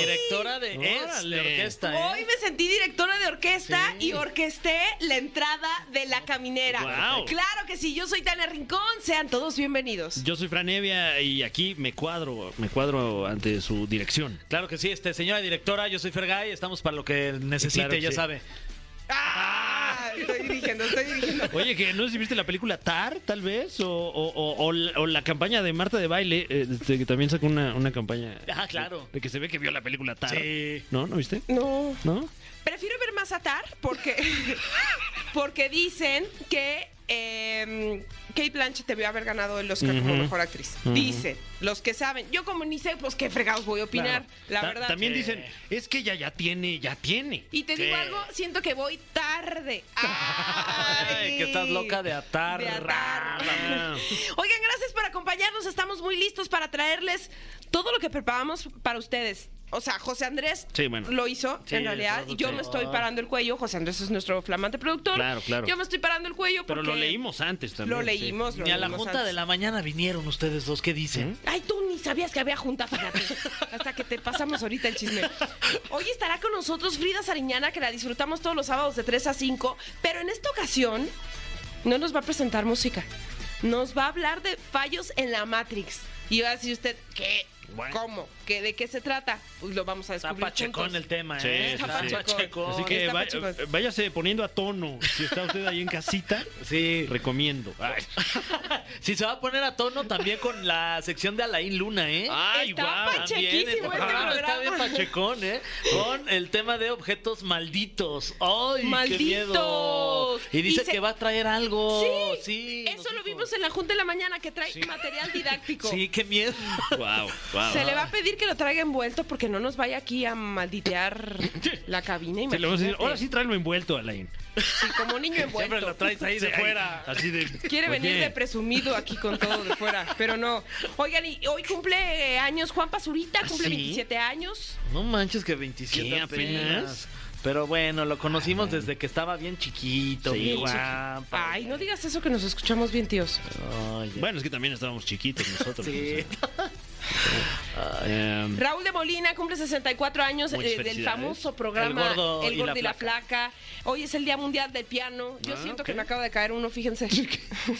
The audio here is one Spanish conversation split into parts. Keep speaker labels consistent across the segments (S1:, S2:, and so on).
S1: Directora de, es,
S2: Órale.
S1: de orquesta, ¿eh?
S3: Hoy me sentí directora de orquesta
S1: Sí.
S3: y orquesté la entrada de la caminera.
S2: Guau.
S3: Claro que sí, yo soy Tania Rincón, sean todos bienvenidos.
S2: Yo soy Fran Evia y aquí me cuadro, me cuadro ante su dirección.
S1: Claro que sí, este, señora directora, yo soy Fergay, estamos para lo que necesite,
S2: Claro que
S1: ya
S2: sí.
S1: sabe.
S3: Ah, estoy dirigiendo, estoy dirigiendo.
S2: Oye, que no sé si viste la película Tar, tal vez, o, o- o- o la, o la campaña de Marta de Baile, eh, este, que también sacó una, una campaña.
S1: Ah, claro.
S2: De que se ve que vio la película Tar.
S1: Sí.
S2: ¿No? ¿No viste?
S3: No,
S2: ¿No?
S3: prefiero ver más Atar porque, porque dicen que eh, Kate Blanchett debió haber ganado el Oscar como mejor actriz.
S2: Ujú.
S3: Dicen los que saben. Yo como ni sé, pues qué fregados voy a opinar,
S2: Claro.
S3: la
S2: Ta-
S3: verdad.
S2: También dicen, es que ella ya tiene, ya tiene.
S3: Y te digo algo, siento que voy tarde.
S1: Ay, que estás loca de atar.
S3: De atar. Oigan, gracias por acompañarnos. Estamos muy listos para traerles todo lo que preparamos para ustedes. O sea, José Andrés
S2: Sí, bueno.
S3: lo hizo,
S1: Sí,
S3: en realidad. Y yo
S1: sí.
S3: me estoy parando el cuello. José Andrés es nuestro flamante productor.
S2: Claro, claro.
S3: Yo me estoy parando el cuello
S2: Pero
S3: porque...
S2: lo leímos antes también.
S3: Lo
S2: sí.
S3: leímos, lo
S1: Ni a la junta
S3: antes.
S1: de la mañana vinieron ustedes dos, ¿qué dicen?
S3: Ay, tú ni sabías que había junta, fíjate. Hasta que te pasamos ahorita el chisme. Hoy estará con nosotros Frida Sariñana, que la disfrutamos todos los sábados de 3 a 5. Pero en esta ocasión no nos va a presentar música. Nos va a hablar de fallos en la Matrix. Y va a decir usted, ¿qué?
S2: Bueno.
S3: ¿Cómo? ¿Qué, ¿De qué se trata? Pues lo vamos a
S1: Está
S3: descubrir
S1: pachecón
S3: juntos.
S1: el tema,
S2: Sí,
S1: ¿eh?
S2: está
S3: pachecón.
S2: Así que
S3: Está
S2: va-
S3: pachecón.
S2: váyase poniendo a tono. Si está usted ahí en casita,
S1: Sí.
S2: recomiendo. Ay,
S1: Si se va a poner a tono también con la sección de Alain Luna, ¿eh?
S2: Ay,
S3: Está
S2: guau.
S3: pachequísimo
S1: También,
S3: este
S1: programa está bien pachecón, ¿eh? Con el tema de objetos malditos. ¡Ay, qué
S3: ¡Malditos!
S1: miedo! Y dice
S3: Dice-
S1: que va a traer algo.
S3: Sí,
S1: Sí.
S3: Eso lo
S1: dijo.
S3: vimos en la Junta de la Mañana, que trae material didáctico.
S1: Sí, qué miedo.
S2: Wow, wow.
S3: Se le va a pedir que lo traiga envuelto porque no nos vaya aquí a malditear la cabina.
S2: Se le vamos a decir, ahora sí tráelo envuelto, Alain.
S3: Sí, como niño
S1: Siempre
S3: envuelto.
S1: lo traes ahí de
S2: Sí,
S1: fuera.
S2: Así de.
S3: Quiere venir
S2: Oye,
S3: de presumido aquí con todo de fuera, pero no. Oigan, y hoy cumple eh, años Juan Pazurita, cumple
S2: ¿sí?
S3: 27 años.
S1: No manches que 27
S2: ¿Qué,
S1: apenas.
S2: apenas?
S1: Pero bueno, lo conocimos desde que estaba bien chiquito,
S2: Sí,
S1: bien
S2: guapo.
S3: Ay, no digas eso que nos escuchamos bien, tíos.
S1: Oye.
S2: Bueno, es que también estábamos chiquitos nosotros.
S1: Sí.
S2: Em,
S3: Raúl de Molina cumple 64 años eh, del famoso programa
S1: El Gordo
S3: El
S1: y la
S3: y la Flaca. Hoy es el Día Mundial del Piano. Yo
S2: Ah,
S3: siento que me acaba de caer uno, fíjense.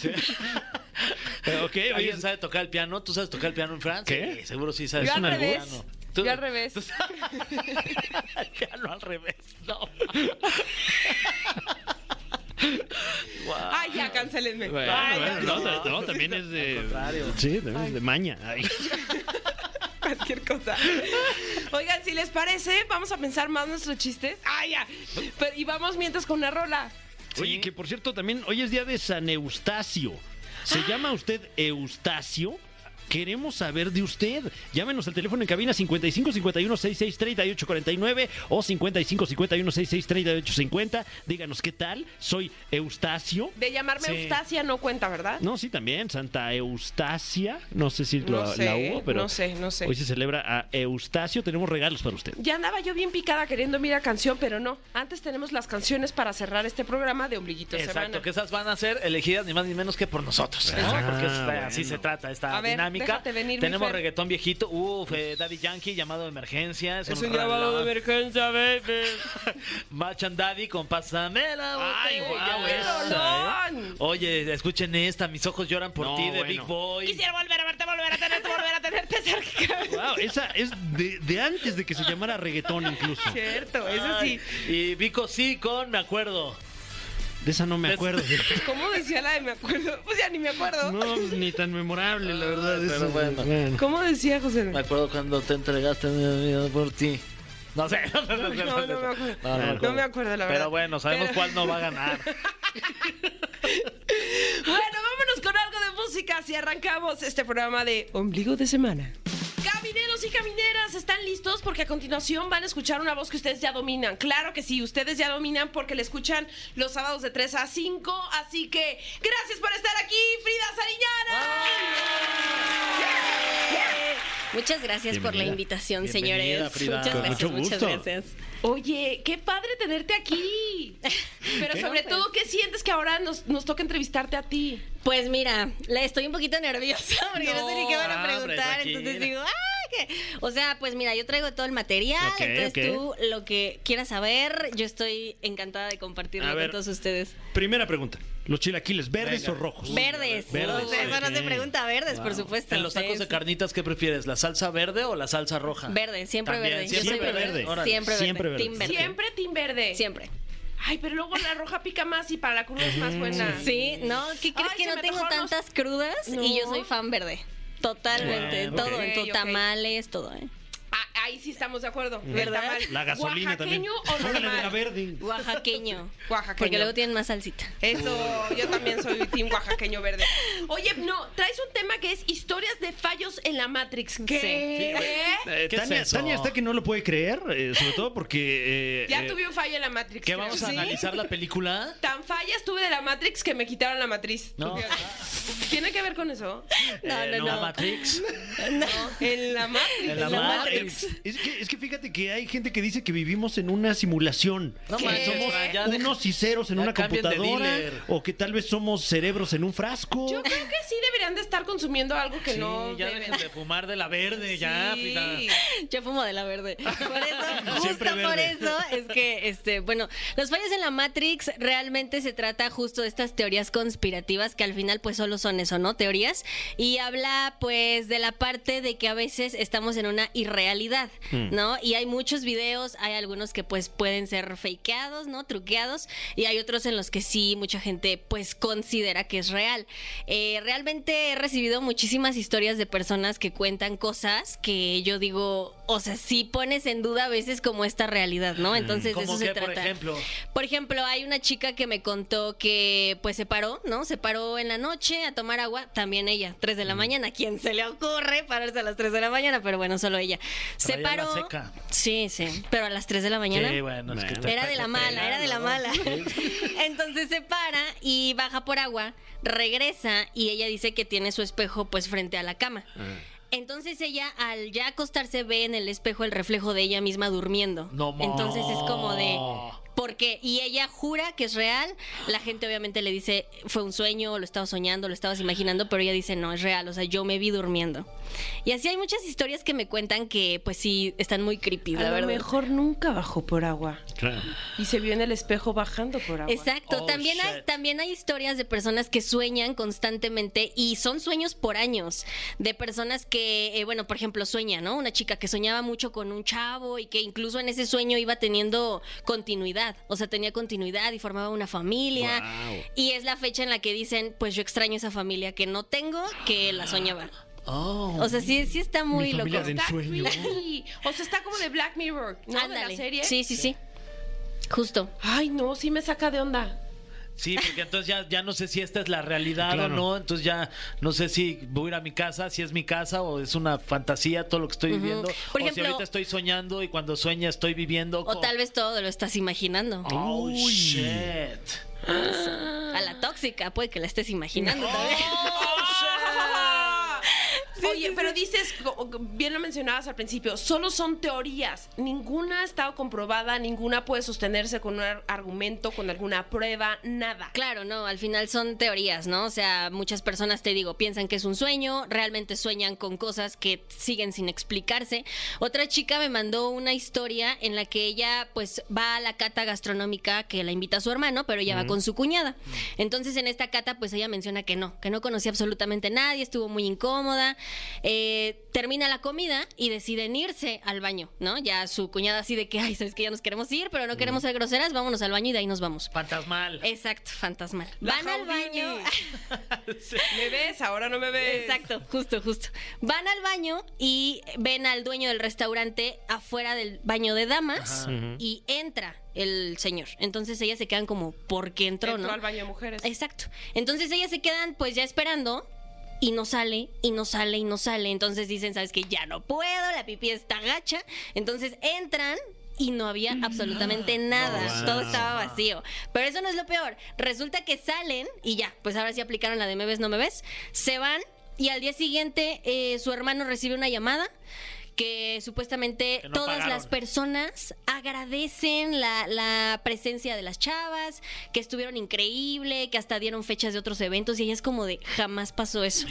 S2: eh, ok, oye,
S1: ¿Alguien sabe tocar el piano? ¿Tú sabes tocar el piano en Francia?
S2: ¿Qué?
S1: Sí, seguro sí sabes.
S3: Yo al
S1: un
S3: revés.
S1: piano. ¿Tú?
S3: Yo al revés.
S1: ¿Tú sabes? el piano al revés. No. Guau.
S3: Ay, ya, cancelenme.
S2: bueno,
S3: Ay,
S2: bueno,
S3: ya,
S2: no,
S3: no.
S2: no, también es de. Sí, también es de maña. Ay.
S3: cualquier cosa. Oigan, si les parece, vamos a pensar más nuestros chistes. Ah, ya. Pero- y vamos mientras con una rola.
S2: Oye, que por cierto, también hoy es día de San Eustacio. ¿Se llama usted Eustacio? Queremos saber de usted. Llámenos al teléfono en cabina 55 51 66 38 49 o 55 51 66 38 50. Díganos qué tal. Soy Eustacio.
S3: De llamarme
S1: Sí.
S3: Eustacia no cuenta, ¿verdad?
S2: No, sí, también. Santa Eustacia. No sé si
S3: No
S2: la,
S3: sé,
S2: la hubo, pero
S3: no sé, no sé.
S2: hoy se celebra a Eustacio. Tenemos regalos para usted.
S3: Ya andaba yo bien picada queriendo mirar canción, pero no. Antes tenemos las canciones para cerrar este programa de Ombliguito
S1: Exacto,
S3: Semana.
S1: que esas van a ser elegidas ni más ni menos que por nosotros. ¿no?
S2: Ah,
S1: Porque
S2: bueno.
S1: así se trata esta
S3: A ver, venir,
S1: Tenemos reggaetón viejito. Uf, eh, Daddy Yankee, llamado de emergencia.
S3: Es un llamado de emergencia, baby.
S1: Match and Daddy con Pásame la botella.
S2: Ay,
S3: ¡Qué
S2: esa,
S3: rolón!
S1: Oye, escuchen esta, mis ojos lloran por
S2: No,
S1: ti, de
S2: bueno.
S1: Big Boy.
S3: Quisiera volver a verte, volver a tenerte, volver a tenerte cerca.
S2: Wow, esa es de, de antes de que se llamara reggaetón incluso.
S3: Cierto, eso sí.
S1: Ay, Y Vico sí con Me Acuerdo.
S2: De esa no me acuerdo.
S3: ¿Cómo decía la de me acuerdo? Pues ya ni me acuerdo.
S2: No, pues, ni tan memorable, la verdad.
S1: Pero
S2: eso.
S1: bueno.
S3: ¿Cómo decía José?
S1: Me acuerdo cuando te entregaste mi vida por ti. No sé. No,
S3: No, no me acuerdo.
S1: No, me
S3: No me acuerdo, la verdad.
S1: Pero bueno, sabemos
S3: Pero-
S1: cuál no va a ganar.
S3: Bueno, vámonos con algo de música si arrancamos este programa de Ombligo de Semana. Camineros y camineras, ¿están listos? Porque a continuación van a escuchar una voz que ustedes ya dominan. Claro que sí, ustedes ya dominan porque la escuchan los sábados de 3 a 5. Así que gracias por estar aquí, Frida Sariñana.
S4: Muchas gracias por la invitación,
S1: Bienvenida,
S4: señores.
S1: Frida.
S4: Muchas
S1: Con
S4: gracias,
S2: mucho
S4: muchas gracias.
S3: Oye, qué padre tenerte aquí. Pero
S4: ¿Qué?
S3: sobre todo, ¿qué sientes que ahora nos, nos toca entrevistarte a ti?
S4: Pues mira, le estoy un poquito nerviosa porque no, sé ni qué van a
S1: hombre,
S4: preguntar. entonces digo, ¡ah! O sea, pues mira, yo traigo todo el material. Entonces tú lo que quieras saber, yo estoy encantada de compartirlo
S2: A ver.
S4: con todos ustedes.
S2: Primera pregunta. ¿Los chilaquiles verdes
S1: Venga.
S2: o rojos?
S4: Verdes.
S2: verdes,
S4: O sea, eso no se pregunta, verdes, por supuesto.
S1: En los
S4: Sí,
S1: tacos de carnitas, ¿qué prefieres? ¿La salsa verde o la salsa roja?
S4: Verde, siempre
S1: También,
S4: verde. Yo
S1: siempre
S4: soy
S2: verde.
S4: Siempre verde.
S2: Siempre verde.
S4: Team verde.
S3: Siempre Team Verde.
S4: Siempre.
S3: Ay, pero luego la roja pica más y para la cruda es más buena.
S4: Sí, ¿no? ¿Qué crees
S3: Ay,
S4: que no tengo tantas crudas?
S3: No.
S4: Y yo soy fan verde. Totalmente. Todo, en tu tamales, todo, ¿eh?
S3: Ah, ahí sí estamos de acuerdo. El
S4: ¿Verdad?
S3: tamal.
S2: La gasolina también.
S3: ¿Oaxaqueño o
S2: Póngale de la
S3: normal?
S2: verde.
S4: Oaxaqueño.
S3: Oaxaqueño.
S4: Porque luego tienen más salsita.
S3: Eso, yo también soy team oaxaqueño verde. Oye, no, traes un tema que es historias de fallos en la Matrix. ¿Qué?
S4: Sí.
S2: Eh,
S1: ¿Qué es
S2: Tania,
S1: eso?
S2: Tania está que no lo puede creer, eh, sobre todo porque... eh,
S3: Ya
S2: eh,
S3: tuve un fallo en la Matrix.
S1: ¿Qué
S3: creo.
S1: vamos a
S3: ¿Sí?
S1: analizar la película?
S3: Tan fallas tuve de la Matrix que me quitaron la matriz.
S1: No.
S3: ¿Tiene que ver con eso?
S4: No,
S1: Eh,
S4: no,
S1: ¿La
S4: no.
S1: Matrix?
S3: En la Matrix.
S1: En la
S4: La
S1: Matrix.
S4: Matrix.
S2: Es que, es que fíjate que hay gente que dice que vivimos en una simulación.
S1: No
S2: que
S1: manches,
S2: somos
S1: ya deja-
S2: unos y ceros en
S1: ya
S2: una
S1: cambien de
S2: computadora.
S1: dealer.
S2: O que tal vez somos cerebros en un frasco.
S3: Yo creo que sí deberían de estar consumiendo algo que
S1: Sí,
S3: no
S1: ya
S3: deben.
S1: dejen de fumar de la verde, ya,
S3: Sí.
S1: Frida.
S4: Yo fumo de la verde. Por eso, justo
S2: Siempre
S4: por
S2: verde.
S4: eso es que, este, bueno, los fallos en la Matrix realmente se trata justo de estas teorías conspirativas que al final pues solo son eso, ¿no? Teorías. Y habla pues de la parte de que a veces estamos en una irrealidad, ¿no? Y hay muchos videos, hay algunos que pues pueden ser fakeados, ¿no? Truqueados. Y hay otros en los que sí mucha gente pues considera que es real. Eh, realmente he recibido muchísimas historias de personas que cuentan cosas que yo digo, o sea, sí pones en duda a veces como esta realidad, ¿no? Entonces de
S1: ¿Cómo
S4: eso se
S1: qué, por
S4: trata.
S1: ejemplo?
S4: Por ejemplo, hay una chica que me contó que pues se paró, ¿no? Se paró en la noche a tomar agua, también ella, 3 de la mañana. ¿Quién se le ocurre pararse a las 3 de la mañana? Pero bueno, solo ella. Se
S1: Traía la
S4: paró.
S1: seca.
S4: Sí, sí, pero a las 3 de la mañana.
S1: Sí, bueno, es que
S2: Bueno.
S1: te-
S4: Era
S1: te
S4: de la mala, era de la mala. Entonces se para y baja por agua, regresa y ella dice que tiene su espejo pues frente a la cama. Entonces ella al ya acostarse ve en el espejo el reflejo de ella misma durmiendo.
S1: No.
S4: Entonces es como de porque y ella jura que es real. La gente obviamente le dice fue un sueño, lo estabas soñando, lo estabas imaginando, pero ella dice no es real, o sea yo me vi durmiendo. Y así hay muchas historias que me cuentan que pues sí están muy creepy,
S3: A
S4: la
S3: lo
S4: verdad.
S3: mejor nunca bajó por agua.
S2: Claro.
S3: Y se vio en el espejo bajando por agua.
S4: Exacto,
S1: Oh,
S4: también hay
S1: shit.
S4: también hay historias de personas que sueñan constantemente y son sueños por años, de personas que eh, bueno, por ejemplo, sueña, ¿no? Una chica que soñaba mucho con un chavo y que incluso en ese sueño iba teniendo continuidad, o sea, tenía continuidad y formaba una familia. Y es la fecha en la que dicen, pues yo extraño esa familia que no tengo, que la soñaba.
S1: Oh.
S4: O sea, sí sí está muy loco.
S2: de
S3: Está. O sea, está como de Black Mirror, ¿no? De
S4: Ándale.
S3: la serie.
S4: Sí, sí, sí. Justo.
S3: Ay, no, sí me saca de onda.
S1: Sí, porque entonces ya, ya no sé si esta es la realidad
S2: Claro.
S1: o no. Entonces ya no sé si voy a ir a mi casa, si es mi casa o es una fantasía todo lo que estoy viviendo.
S4: Por
S1: o si
S4: ejemplo-
S1: ahorita estoy soñando y cuando sueña estoy viviendo.
S4: O tal vez todo lo estás imaginando.
S1: Oh, shit.
S4: A la tóxica, puede que la estés imaginando también.
S3: Oye, pero dices, bien lo mencionabas al principio, solo son teorías. Ninguna ha estado comprobada, ninguna puede sostenerse con un ar- argumento, con alguna prueba, nada.
S4: Claro, no, al final son teorías, ¿no? O sea, muchas personas, te digo, piensan que es un sueño, realmente sueñan con cosas que siguen sin explicarse. Otra chica me mandó una historia en la que ella, pues, va a la cata gastronómica que la invita a su hermano, pero ella va con su cuñada. Entonces, en esta cata, pues, ella menciona que no, que no conocía absolutamente a nadie, estuvo muy incómoda. Eh, termina la comida y deciden irse al baño, ¿no? Ya su cuñada así de que, ay, sabes que ya nos queremos ir, pero no queremos ser groseras, vámonos al baño y de ahí nos vamos.
S1: Fantasmal.
S4: Exacto, fantasmal.
S3: La
S4: Van al baño.
S3: ¿Me ves? Ahora no me ves.
S4: Exacto, justo, justo. Van al baño y ven al dueño del restaurante afuera del baño de damas y entra el señor. Entonces ellas se quedan como, ¿por qué entró,
S3: Entró
S4: no?
S3: al baño de mujeres.
S4: Exacto. Entonces ellas se quedan pues ya esperando y no sale, y no sale, y no sale. Entonces dicen, ¿sabes qué? Ya no puedo, la pipí está gacha. Entonces entran y no había absolutamente nada.
S2: Wow.
S4: Todo estaba vacío. Pero eso no es lo peor. Resulta que salen y ya, pues ahora sí aplicaron la de me ves, no me ves. Se van y al día siguiente eh, su hermano recibe una llamada que supuestamente
S1: Que no
S4: todas
S1: pagaron.
S4: las personas agradecen la, la presencia de las chavas, que estuvieron increíble, que hasta dieron fechas de otros eventos y ella es como de jamás pasó eso.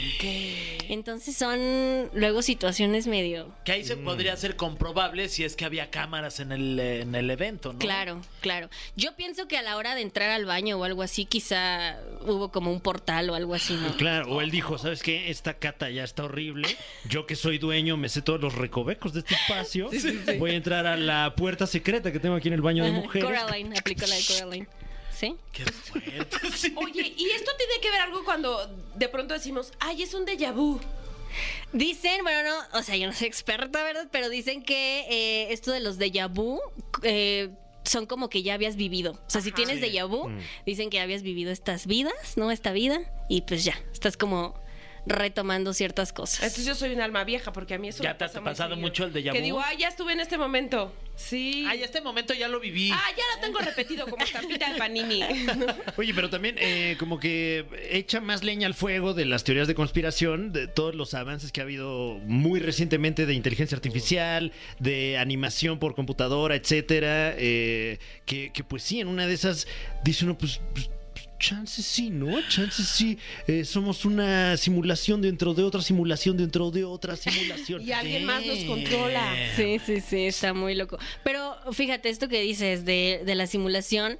S4: Entonces son luego situaciones medio...
S1: Que ahí se
S2: Mm.
S1: podría ser comprobable si es que había cámaras en el, en el evento, ¿no?
S4: Claro, claro. Yo pienso que a la hora de entrar al baño o algo así, quizá hubo como un portal o algo así, ¿no?
S2: Claro, o él dijo, ¿sabes qué? Esta cata ya está horrible. Yo que soy dueño, me sé todos los recovecos de este espacio. Voy a entrar a la puerta secreta que tengo aquí en el baño de mujeres.
S4: Coraline, aplicó la de Coraline. ¿Sí?
S1: Qué fuerte. sí.
S3: Oye, ¿y esto tiene que ver algo cuando de pronto decimos, ay, es un déjà vu?
S4: Dicen, bueno, no, o sea, yo no soy experta, ¿verdad? Pero dicen que eh, esto de los déjà vu eh, son como que ya habías vivido. O sea, si tienes déjà vu,
S2: Mm.
S4: dicen que ya habías vivido estas vidas, ¿no? Esta vida, y pues ya, estás como retomando ciertas cosas.
S3: Entonces yo soy un alma vieja porque a mí eso
S1: ¿Ya
S3: me
S1: te ha
S3: pasa muy
S1: pasado mucho el déjà
S3: Que digo, ay, ya estuve en este momento. Sí.
S1: Ay, este momento ya lo viví.
S3: Ah, ya lo tengo repetido como estampita de panini.
S2: Oye, pero también eh, como que echa más leña al fuego de las teorías de conspiración, de todos los avances que ha habido muy recientemente de inteligencia artificial, de animación por computadora, etcétera. eh, que, que pues sí, en una de esas dice uno, pues. pues, Chances sí, ¿no? Chances sí. eh, somos una simulación dentro de otra simulación dentro de otra simulación.
S3: y alguien más nos controla.
S4: Sí, sí, sí, está muy loco. Pero fíjate, esto que dices de, de la simulación,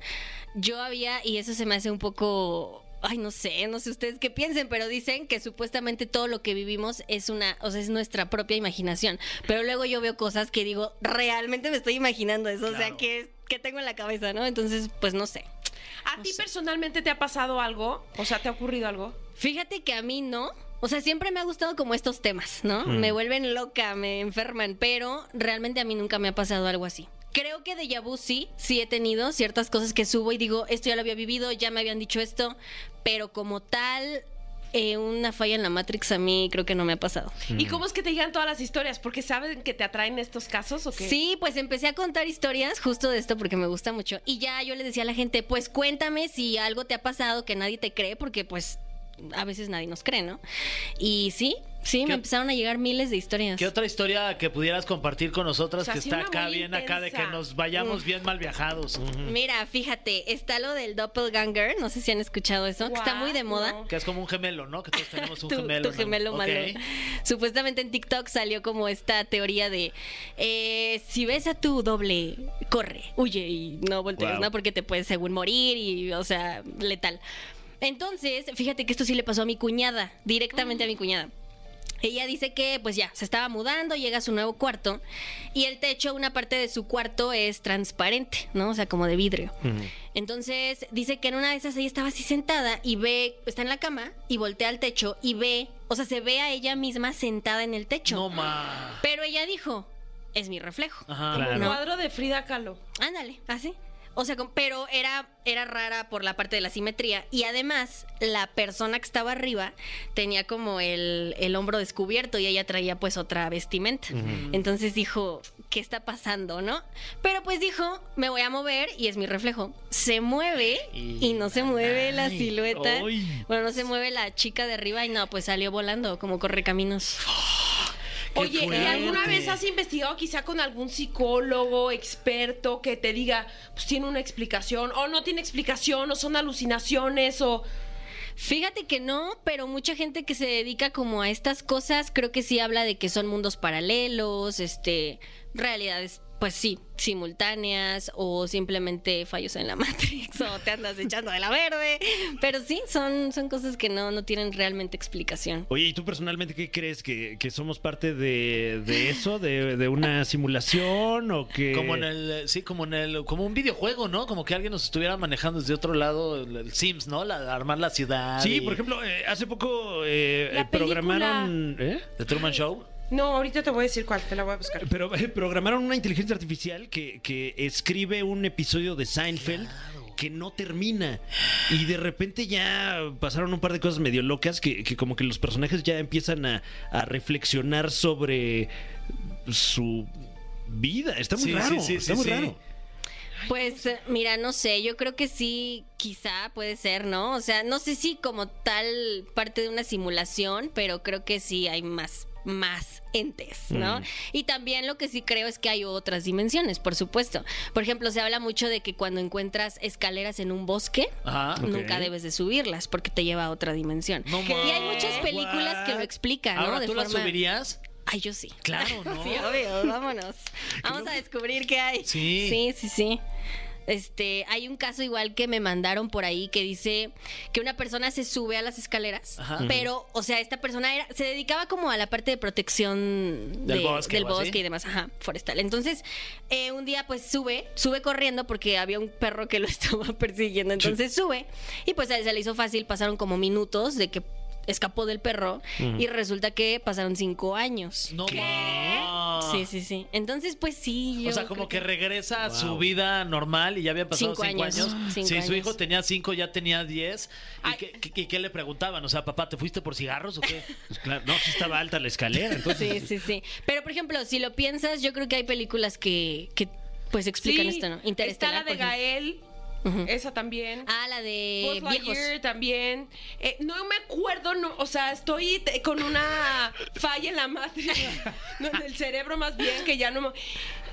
S4: yo había, y eso se me hace un poco. Ay, no sé, no sé ustedes qué piensen, pero dicen que supuestamente todo lo que vivimos es una, o sea, es nuestra propia imaginación. Pero luego yo veo cosas que digo, realmente me estoy imaginando eso, o sea, que, que tengo en la cabeza, ¿no? Entonces, pues no sé.
S3: ¿A ti personalmente te ha pasado algo? O sea, ¿te ha ocurrido algo?
S4: Fíjate que a mí no. O sea, siempre me ha gustado como estos temas, ¿no?
S2: Mm.
S4: Me vuelven loca, me enferman, pero realmente a mí nunca me ha pasado algo así. Creo que de vu sí, sí he tenido ciertas cosas que subo y digo, esto ya lo había vivido, ya me habían dicho esto, pero como tal, eh, una falla en la Matrix a mí creo que no me ha pasado.
S3: ¿Y cómo es que te llegan todas las historias? ¿Porque saben que te atraen estos casos o qué?
S4: Sí, pues empecé a contar historias justo de esto porque me gusta mucho. Y ya yo le decía a la gente, pues cuéntame si algo te ha pasado que nadie te cree, porque pues a veces nadie nos cree, ¿no? Y sí, sí,
S1: ¿Qué-
S4: me empezaron a llegar miles de historias.
S1: ¿Qué otra historia que pudieras compartir con nosotras
S3: O sea,
S1: que está acá bien acá de que nos vayamos bien mal viajados?
S4: Mira, fíjate, está lo del doppelganger, no sé si han escuchado eso, que está muy de moda.
S3: No.
S1: Que es como un gemelo, ¿no? Que todos tenemos un
S4: tu,
S1: gemelo.
S4: tu
S1: ¿no?
S4: gemelo
S1: Ok.
S4: malo. Supuestamente en TikTok salió como esta teoría de eh, si ves a tu doble, corre, huye y no voltees,
S2: Wow.
S4: ¿no? Porque te puedes según morir y, o sea, letal. Entonces, fíjate que esto sí le pasó a mi cuñada, directamente a mi cuñada. Ella dice que pues ya, se estaba mudando, llega a su nuevo cuarto y el techo, una parte de su cuarto es transparente, ¿no? O sea, como de vidrio. Entonces dice que en una de esas ella estaba así sentada y ve, está en la cama y voltea al techo y ve, o sea, se ve a ella misma sentada en el techo.
S1: No ma.
S4: Pero ella dijo, es mi reflejo.
S1: Ajá.
S2: Claro.
S3: Un
S4: No.
S3: cuadro de Frida Kahlo.
S4: Ándale, así. O sea, pero era, era rara por la parte de la simetría. Y además, la persona que estaba arriba tenía como el, el hombro descubierto y ella traía pues otra vestimenta. Entonces dijo, ¿qué está pasando, no? Pero pues dijo, me voy a mover y es mi reflejo. Se mueve y, no se mueve la silueta.
S2: ay.
S4: Bueno, no se mueve la chica de arriba y no, pues salió volando como correcaminos.
S3: Oye, ¿y alguna vez has investigado quizá con algún psicólogo, experto, que te diga, pues tiene una explicación, o no tiene explicación, o son alucinaciones, o...
S4: Fíjate que no, pero mucha gente que se dedica como a estas cosas, creo que sí habla de que son mundos paralelos, este, realidades, pues sí, simultáneas, o simplemente fallos en la Matrix, o te andas echando de la verde. Pero sí, son, son cosas que no, no tienen realmente explicación.
S2: Oye, ¿y tú personalmente qué crees? ¿Que, que somos parte de, de eso? ¿De, de una simulación? ¿O que.?
S1: Como en el, eh, sí, como en el, como un videojuego, ¿no? Como que alguien nos estuviera manejando desde otro lado, el, el Sims, ¿no? La, armar la ciudad.
S2: Sí,
S1: y-
S2: por ejemplo, eh, hace poco eh,
S3: La
S2: eh, programaron. ¿eh?
S1: The Truman Show.
S3: No, ahorita te voy a decir cuál, te la voy a buscar.
S2: Pero eh, programaron una inteligencia artificial que, que escribe un episodio de Seinfeld que no termina. Y de repente ya pasaron un par de cosas medio locas que, que como que los personajes ya empiezan a, a reflexionar sobre su vida. Está muy
S1: Sí,
S2: raro.
S1: sí, sí,
S2: está
S1: sí,
S2: muy
S1: sí.
S2: raro.
S4: Pues eh, mira, no sé, yo creo que sí, quizá puede ser, ¿no? O sea, no sé si como tal parte de una simulación, pero creo que sí hay más más entes, ¿no?
S2: Mm.
S4: Y también lo que sí creo es que hay otras dimensiones, por supuesto. Por ejemplo, se habla mucho de que cuando encuentras escaleras en un bosque,
S1: Ajá.
S4: Nunca debes de subirlas porque te lleva a otra dimensión.
S1: No
S4: y hay muchas películas que lo explican, ¿no? De
S1: ¿tú la
S4: forma-
S1: subirías?
S4: Ay, yo sí.
S1: Claro, ¿no?
S4: Sí, obvio, vámonos. Vamos a descubrir qué hay.
S1: Sí.
S4: Sí, sí, sí. Este, hay un caso igual que me mandaron por ahí que dice que una persona se sube a las escaleras,
S1: Ajá.
S4: pero, o sea, esta persona era, se dedicaba como a la parte de protección
S1: Del
S4: de-
S1: bosque
S4: del y demás, ajá, forestal. Entonces, eh, un día pues sube, sube corriendo porque había un perro que lo estaba persiguiendo. Entonces sube y pues a él se le hizo fácil, pasaron como minutos de que escapó del perro y resulta que pasaron cinco años.
S1: No
S4: Sí, sí, sí. Entonces, pues sí.
S1: O sea, como que regresa a su vida normal y ya había pasado
S4: Cinco
S1: cinco,
S4: años.
S1: años.
S4: Cinco
S1: si su
S4: años.
S1: hijo tenía cinco, ya tenía diez. ¿Y qué, qué- qué le preguntaban? O sea, papá, ¿te fuiste por cigarros o qué?
S2: Pues claro, no, sí estaba alta la escalera, entonces.
S4: Sí, sí, sí. Pero, por ejemplo, si lo piensas, yo creo que hay películas que, que pues explican
S3: Sí,
S4: esto, ¿no?
S3: Está la de
S4: por
S3: esa también.
S4: Ah, la de
S3: Buzz. Lightyear también. Eh, no me acuerdo, no, o sea, estoy con una falla en la matriz, no, en el cerebro más bien, que ya no me...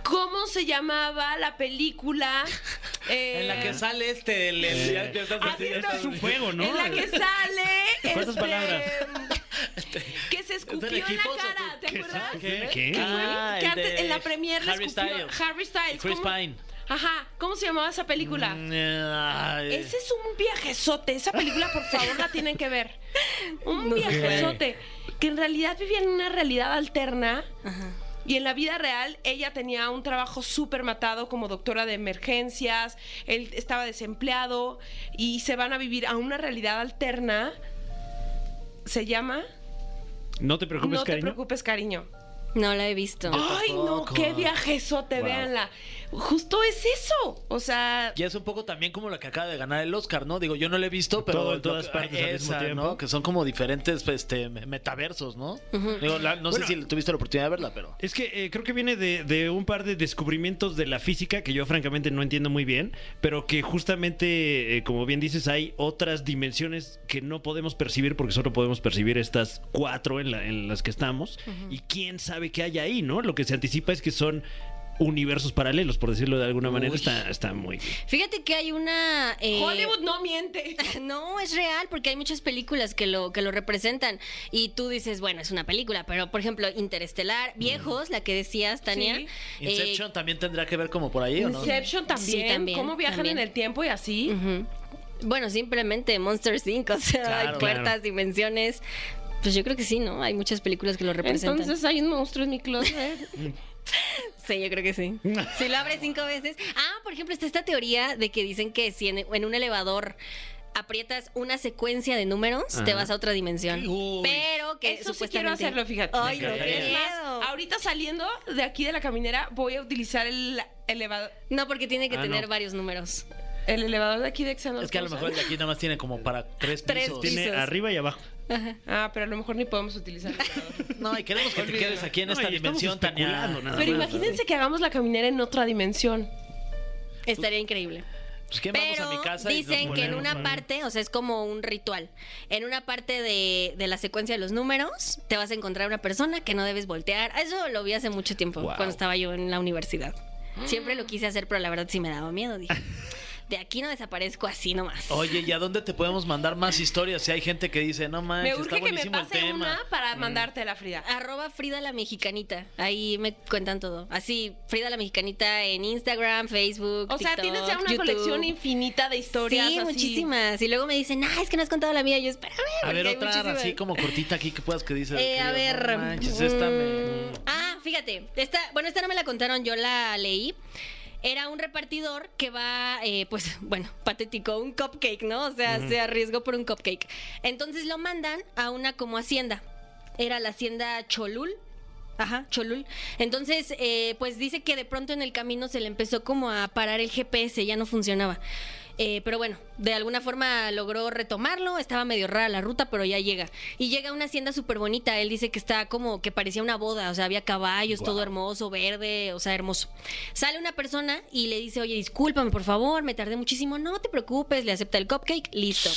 S3: ¿Cómo se llamaba la película? Eh,
S1: En la que sale este. el- el- ya- ya estás-
S3: Ah, sí, no.
S2: Es un juego, ¿no?
S3: En la que sale...
S2: ¿Cuántas
S3: este,
S2: palabras?
S3: Que se escupió en la cara,
S1: qué?
S3: ¿te
S1: ¿Qué
S3: acuerdas?
S2: ¿Qué?
S3: Que fue-
S1: Ah,
S3: que
S1: el
S3: antes-
S1: de
S3: en la premier le
S1: Harry
S3: escupió
S1: Styles.
S3: Harry Styles.
S1: Chris
S3: ¿cómo?
S1: Pine.
S3: Ajá, ¿cómo se llamaba esa película?
S1: Mm, ay.
S3: Ese es un viajezote. Esa película, por favor, la tienen que ver. Un viajezote. Que en realidad vivía en una realidad alterna.
S4: Ajá.
S3: Y en la vida real, ella tenía un trabajo súper matado como doctora de emergencias. Él estaba desempleado. Y se van a vivir a una realidad alterna. Se llama
S2: No te preocupes,
S3: No te
S2: cariño.
S3: preocupes, cariño.
S4: No la he visto.
S3: Ay, no, qué viajezote,
S2: Wow.
S3: véanla. Justo es eso. O sea,
S1: Y es un poco también como la que acaba de ganar el Oscar, ¿no? Digo, yo no la he visto, pero
S2: Todo en todas
S1: lo-
S2: partes al mismo
S1: esa,
S2: tiempo.
S1: ¿no? Que son como diferentes este, metaversos, ¿no? Digo, la- no
S2: Bueno.
S1: sé si tuviste la oportunidad de verla, pero...
S2: Es que eh, creo que viene de, de un par de descubrimientos de la física que yo francamente no entiendo muy bien, pero que justamente, eh, como bien dices, hay otras dimensiones que no podemos percibir porque solo podemos percibir estas cuatro en, la- en las que estamos. Y quién sabe qué hay ahí, ¿no? Lo que se anticipa es que son universos paralelos, por decirlo de alguna manera.
S1: Uy.
S2: Está, está muy...
S4: Fíjate que hay una... eh,
S3: Hollywood no miente.
S4: No, es real, porque hay muchas películas que lo, que lo representan. Y tú dices, bueno, es una película, pero por ejemplo, Interestelar, Viejos, la que decías, Tania.
S3: Sí.
S4: eh,
S1: Inception también tendrá que ver como por ahí, ¿o no?
S3: Inception también.
S4: Sí, también,
S3: ¿Cómo viajan
S4: también.
S3: en el tiempo y así?
S4: Bueno, simplemente Monster Inc., o sea,
S1: Claro,
S4: hay puertas,
S2: claro.
S4: dimensiones. Pues yo creo que sí, ¿no? Hay muchas películas que lo representan.
S3: Entonces hay un monstruo en mi closet.
S4: Sí, yo creo que sí. Si lo abres cinco veces. Ah, por ejemplo, está esta teoría de que dicen que si en, en un elevador aprietas una secuencia de números, te vas a otra dimensión.
S1: Uy.
S4: Pero que
S3: Eso sí quiero
S4: supuestamente...
S3: hacerlo, fíjate.
S4: Ay, no,
S3: Es más, ahorita saliendo de aquí de la caminera voy a utilizar el elevador.
S4: No, porque tiene que
S2: Ah,
S4: tener
S2: no.
S4: varios números.
S3: El elevador de aquí de Xenon.
S1: Es que a lo mejor el de aquí nada más tiene como para tres
S4: Tres
S1: pisos.
S4: pisos.
S2: Tiene arriba y abajo.
S3: Ah, pero a lo mejor ni podemos utilizar el elevador.
S1: No, y queremos que te
S3: Olvídalo.
S1: quedes aquí en
S2: No,
S1: esta dimensión, Tania.
S2: especulando nada
S3: Pero
S2: más.
S3: imagínense que hagamos la caminera en otra dimensión.
S4: Estaría increíble.
S1: Pues que vamos
S4: Pero
S1: a mi casa y nos
S4: dicen que en una parte, o sea, es como un ritual. En una parte de, de la secuencia de los números, te vas a encontrar una persona que no debes voltear. Eso lo vi hace mucho tiempo,
S2: Wow.
S4: cuando estaba yo en la universidad. Siempre lo quise hacer, pero la verdad sí me daba miedo. Dije, de aquí no desaparezco así nomás.
S1: Oye, ¿y a dónde te podemos mandar más historias? Si hay gente que dice, no
S3: Me
S1: manches, está
S3: urge que me
S1: buenísimo el
S3: pase
S1: tema.
S3: una para mandarte la Frida.
S4: Arroba Frida la Mexicanita. Ahí me cuentan todo. Así, Frida la Mexicanita en Instagram, Facebook.
S3: O sea,
S4: TikTok,
S3: tienes ya una
S4: YouTube.
S3: colección infinita de historias.
S4: Sí,
S3: así.
S4: muchísimas. Y luego me dicen, ah, es que no has contado la mía. Y yo, espérame.
S1: A ver, otra
S4: muchísimas".
S1: así como cortita aquí que puedas que dices.
S4: Eh, a ver.
S1: No manches, esta me...
S4: mm, Ah, fíjate. Esta, bueno, esta no me la contaron, yo la leí. Era un repartidor que va, eh, pues, bueno, patético, un cupcake, ¿no? O sea, se arriesgó por un cupcake. Entonces lo mandan a una como hacienda. Era la hacienda Cholul. Ajá, Cholul. Entonces, eh, pues dice que de pronto en el camino se le empezó como a parar el GPS, ya no funcionaba. Eh, pero bueno, de alguna forma logró retomarlo. Estaba medio rara la ruta, pero ya llega. Y llega a una hacienda súper bonita. Él dice que está como que parecía una boda. O sea, había caballos, todo hermoso, verde, o sea, hermoso. Sale una persona y le dice, oye, discúlpame, por favor, me tardé muchísimo. No te preocupes, le acepta el cupcake, listo.